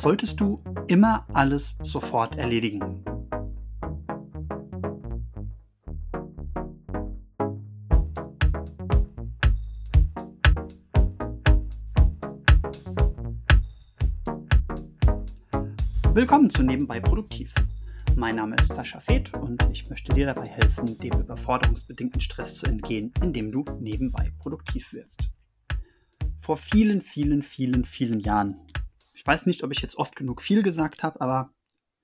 solltest du immer alles sofort erledigen. Willkommen zu Nebenbei Produktiv. Mein Name ist Sascha Feth und ich möchte dir dabei helfen, dem überforderungsbedingten Stress zu entgehen, indem du nebenbei produktiv wirst. Vor vielen, vielen, vielen, vielen Jahren, ich weiß nicht, ob ich jetzt oft genug viel gesagt habe, aber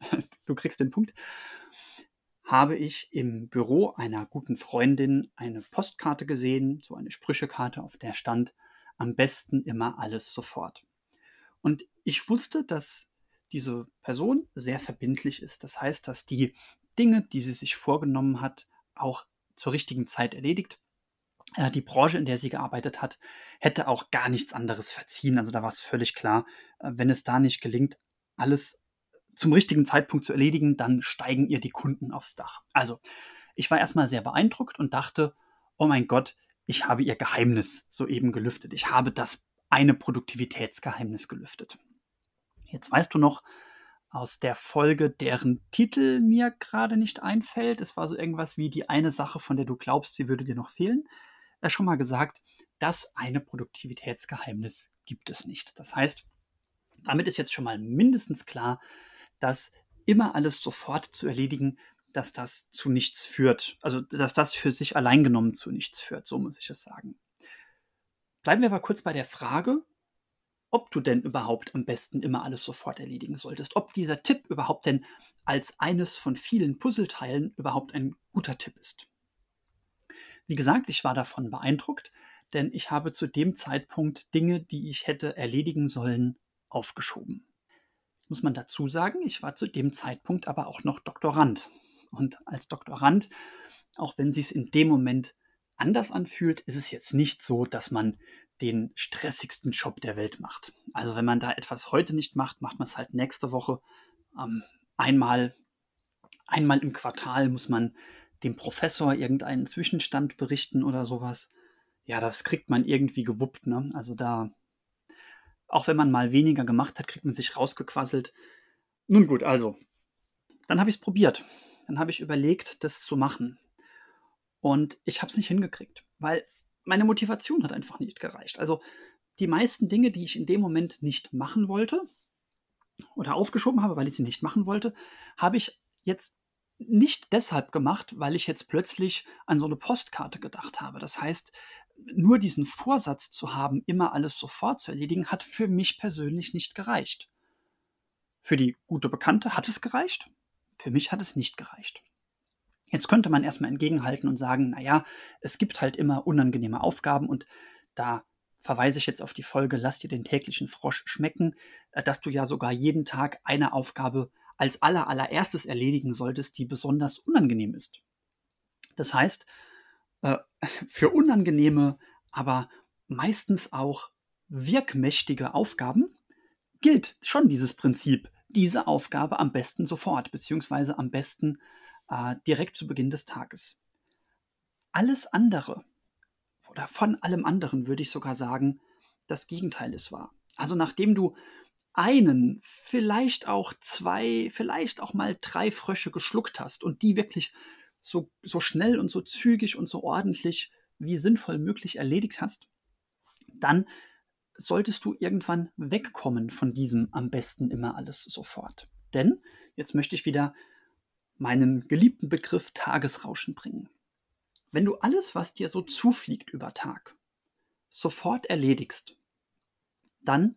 du kriegst den Punkt, habe ich im Büro einer guten Freundin eine Postkarte gesehen, so eine Sprüchekarte, auf der stand, am besten immer alles sofort. Und ich wusste, dass diese Person sehr verbindlich ist. Das heißt, dass die Dinge, die sie sich vorgenommen hat, auch zur richtigen Zeit erledigt. Äh, die Branche, in der sie gearbeitet hat, hätte auch gar nichts anderes verziehen. Also da war es völlig klar, äh, wenn es da nicht gelingt, alles zum richtigen Zeitpunkt zu erledigen, dann steigen ihr die Kunden aufs Dach. Also, ich war erstmal sehr beeindruckt und dachte, oh mein Gott, ich habe ihr Geheimnis soeben gelüftet. Ich habe das eine Produktivitätsgeheimnis gelüftet. Jetzt weißt du noch aus der Folge, deren Titel mir gerade nicht einfällt. Es war so irgendwas wie die eine Sache, von der du glaubst, sie würde dir noch fehlen. Er schon mal gesagt, das eine Produktivitätsgeheimnis gibt es nicht. Das heißt, damit ist jetzt schon mal mindestens klar, dass immer alles sofort zu erledigen, dass das zu nichts führt. Also, dass das für sich allein genommen zu nichts führt. So muss ich es sagen. Bleiben wir aber kurz bei der Frage, ob du denn überhaupt am besten immer alles sofort erledigen solltest, ob dieser Tipp überhaupt denn als eines von vielen Puzzleteilen überhaupt ein guter Tipp ist. Wie gesagt, ich war davon beeindruckt, denn ich habe zu dem Zeitpunkt Dinge, die ich hätte erledigen sollen, aufgeschoben. Muss man dazu sagen, ich war zu dem Zeitpunkt aber auch noch Doktorand. Und als Doktorand, auch wenn sie es in dem Moment anders anfühlt, ist es jetzt nicht so, dass man den stressigsten Job der Welt macht. Also wenn man da etwas heute nicht macht, macht man es halt nächste Woche. Ähm, einmal, einmal im Quartal muss man dem Professor irgendeinen Zwischenstand berichten oder sowas. Ja, das kriegt man irgendwie gewuppt. Ne? Also da, auch wenn man mal weniger gemacht hat, kriegt man sich rausgequasselt. Nun gut, also, dann habe ich es probiert. Dann habe ich überlegt, das zu machen. Und ich habe es nicht hingekriegt, weil meine Motivation hat einfach nicht gereicht. Also die meisten Dinge, die ich in dem Moment nicht machen wollte oder aufgeschoben habe, weil ich sie nicht machen wollte, habe ich jetzt nicht deshalb gemacht, weil ich jetzt plötzlich an so eine Postkarte gedacht habe. Das heißt, nur diesen Vorsatz zu haben, immer alles sofort zu erledigen, hat für mich persönlich nicht gereicht. Für die gute Bekannte hat es gereicht, für mich hat es nicht gereicht. Jetzt könnte man erstmal entgegenhalten und sagen, naja, es gibt halt immer unangenehme Aufgaben und da verweise ich jetzt auf die Folge Lass dir den täglichen Frosch schmecken, äh, dass du ja sogar jeden Tag eine Aufgabe als aller allererstes erledigen solltest, die besonders unangenehm ist. Das heißt, äh, für unangenehme, aber meistens auch wirkmächtige Aufgaben gilt schon dieses Prinzip, diese Aufgabe am besten sofort, beziehungsweise am besten äh, direkt zu Beginn des Tages. Alles andere oder von allem anderen würde ich sogar sagen, das Gegenteil ist wahr. Also nachdem du einen, vielleicht auch zwei, vielleicht auch mal drei Frösche geschluckt hast und die wirklich so, so schnell und so zügig und so ordentlich wie sinnvoll möglich erledigt hast, dann solltest du irgendwann wegkommen von diesem am besten immer alles sofort. Denn jetzt möchte ich wieder meinen geliebten Begriff Tagesrauschen bringen. Wenn du alles, was dir so zufliegt über Tag, sofort erledigst, dann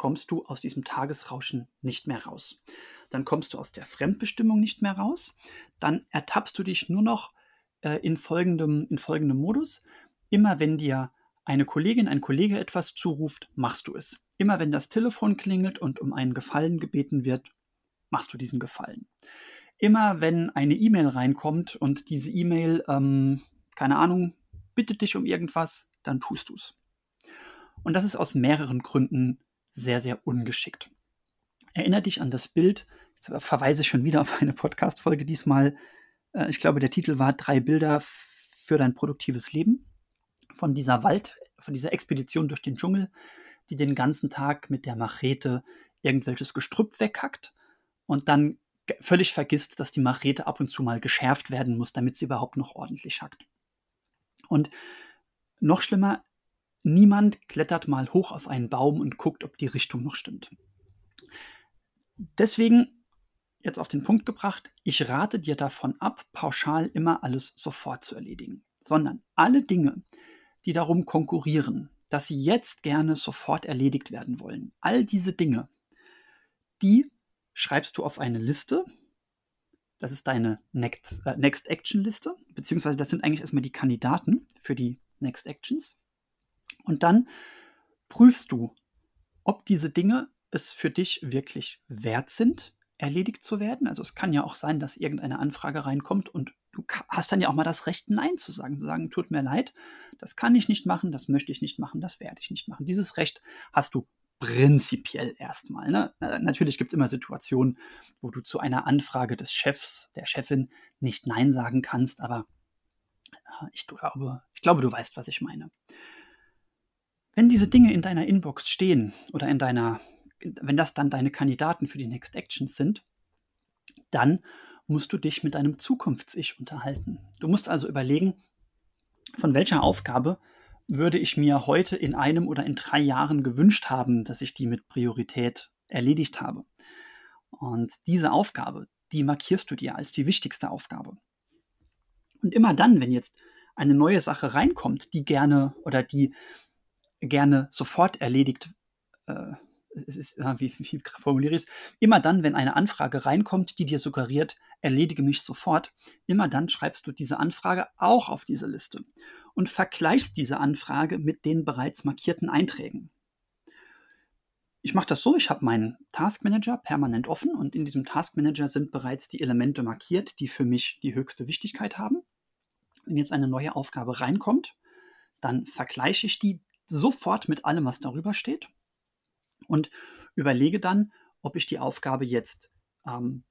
kommst du aus diesem Tagesrauschen nicht mehr raus. Dann kommst du aus der Fremdbestimmung nicht mehr raus. Dann ertappst du dich nur noch äh, in, folgendem, in folgendem Modus. Immer wenn dir eine Kollegin, ein Kollege etwas zuruft, machst du es. Immer wenn das Telefon klingelt und um einen Gefallen gebeten wird, machst du diesen Gefallen immer wenn eine E-Mail reinkommt und diese E-Mail, ähm, keine Ahnung, bittet dich um irgendwas, dann tust du es. Und das ist aus mehreren Gründen sehr, sehr ungeschickt. Erinner dich an das Bild, jetzt verweise ich schon wieder auf eine Podcast-Folge diesmal. Äh, ich glaube, der Titel war Drei Bilder für dein produktives Leben. Von dieser Wald, von dieser Expedition durch den Dschungel, die den ganzen Tag mit der Machete irgendwelches Gestrüpp weghackt und dann völlig vergisst, dass die Machete ab und zu mal geschärft werden muss, damit sie überhaupt noch ordentlich hackt. Und noch schlimmer, niemand klettert mal hoch auf einen Baum und guckt, ob die Richtung noch stimmt. Deswegen, jetzt auf den Punkt gebracht, ich rate dir davon ab, pauschal immer alles sofort zu erledigen, sondern alle Dinge, die darum konkurrieren, dass sie jetzt gerne sofort erledigt werden wollen, all diese Dinge, die schreibst du auf eine Liste. Das ist deine Next, äh, Next Action Liste, beziehungsweise das sind eigentlich erstmal die Kandidaten für die Next Actions. Und dann prüfst du, ob diese Dinge es für dich wirklich wert sind, erledigt zu werden. Also es kann ja auch sein, dass irgendeine Anfrage reinkommt und du hast dann ja auch mal das Recht, Nein zu sagen, zu sagen, tut mir leid, das kann ich nicht machen, das möchte ich nicht machen, das werde ich nicht machen. Dieses Recht hast du prinzipiell erstmal. Ne? Natürlich gibt es immer Situationen, wo du zu einer Anfrage des Chefs, der Chefin nicht Nein sagen kannst, aber äh, ich glaube, ich glaube, du weißt, was ich meine. Wenn diese Dinge in deiner Inbox stehen oder in deiner, wenn das dann deine Kandidaten für die Next Actions sind, dann musst du dich mit deinem Zukunfts-Ich unterhalten. Du musst also überlegen, von welcher Aufgabe würde ich mir heute in einem oder in drei Jahren gewünscht haben, dass ich die mit Priorität erledigt habe. Und diese Aufgabe, die markierst du dir als die wichtigste Aufgabe. Und immer dann, wenn jetzt eine neue Sache reinkommt, die gerne oder die gerne sofort erledigt, äh, ist, wie, wie formuliere ich es? Immer dann, wenn eine Anfrage reinkommt, die dir suggeriert, erledige mich sofort, immer dann schreibst du diese Anfrage auch auf diese Liste und vergleichst diese Anfrage mit den bereits markierten Einträgen. Ich mache das so, ich habe meinen Task Manager permanent offen und in diesem Task Manager sind bereits die Elemente markiert, die für mich die höchste Wichtigkeit haben. Wenn jetzt eine neue Aufgabe reinkommt, dann vergleiche ich die sofort mit allem, was darüber steht und überlege dann, ob ich die Aufgabe jetzt ähm,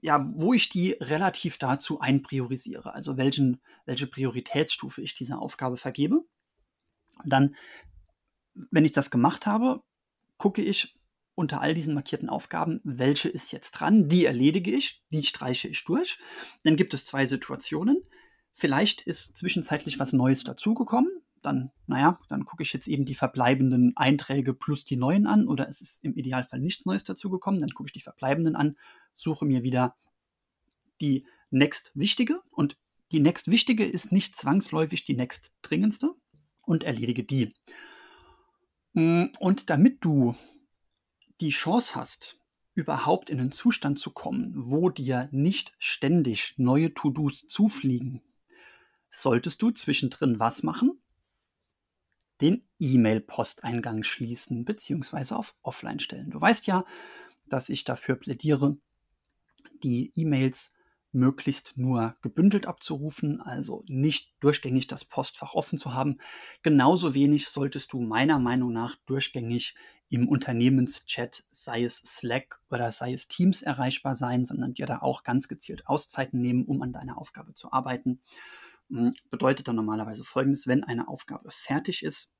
ja, wo ich die relativ dazu einpriorisiere, also welchen, welche Prioritätsstufe ich dieser Aufgabe vergebe. Und dann, wenn ich das gemacht habe, gucke ich unter all diesen markierten Aufgaben, welche ist jetzt dran, die erledige ich, die streiche ich durch. Dann gibt es zwei Situationen. Vielleicht ist zwischenzeitlich was Neues dazugekommen, dann, naja, dann gucke ich jetzt eben die verbleibenden Einträge plus die neuen an oder es ist im Idealfall nichts Neues dazugekommen, dann gucke ich die verbleibenden an, suche mir wieder die next wichtige und die next wichtige ist nicht zwangsläufig die next dringendste und erledige die. Mm, und damit du die Chance hast, überhaupt in einen Zustand zu kommen, wo dir nicht ständig neue To-Dos zufliegen, solltest du zwischendrin was machen? Den E-Mail-Posteingang schließen bzw. auf Offline stellen. Du weißt ja, dass ich dafür plädiere, die E-Mails möglichst nur gebündelt abzurufen, also nicht durchgängig das Postfach offen zu haben. Genauso wenig solltest du meiner Meinung nach durchgängig im Unternehmenschat, sei es Slack oder sei es Teams erreichbar sein, sondern dir da auch ganz gezielt Auszeiten nehmen, um an deiner Aufgabe zu arbeiten. Hm, bedeutet dann normalerweise folgendes, wenn eine Aufgabe fertig ist,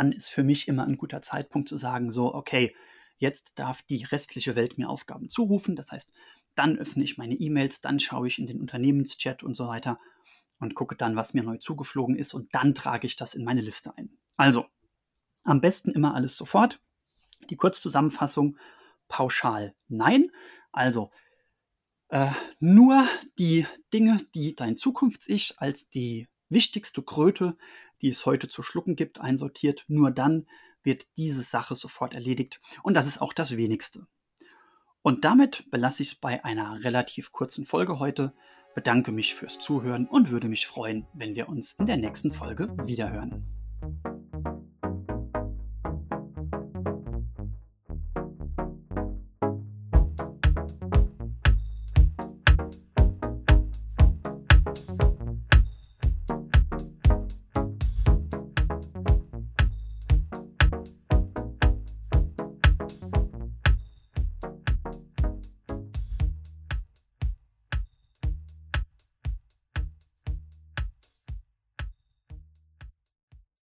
dann ist für mich immer ein guter Zeitpunkt zu sagen, so, okay, jetzt darf die restliche Welt mir Aufgaben zurufen. Das heißt, dann öffne ich meine E-Mails, dann schaue ich in den Unternehmenschat und so weiter und gucke dann, was mir neu zugeflogen ist und dann trage ich das in meine Liste ein. Also, am besten immer alles sofort. Die Kurzzusammenfassung, pauschal nein. Also, äh, nur die Dinge, die dein Zukunfts-Ich als die wichtigste Kröte, die es heute zu schlucken gibt, einsortiert. Nur dann wird diese Sache sofort erledigt. Und das ist auch das wenigste. Und damit belasse ich es bei einer relativ kurzen Folge heute. Bedanke mich fürs Zuhören und würde mich freuen, wenn wir uns in der nächsten Folge wiederhören.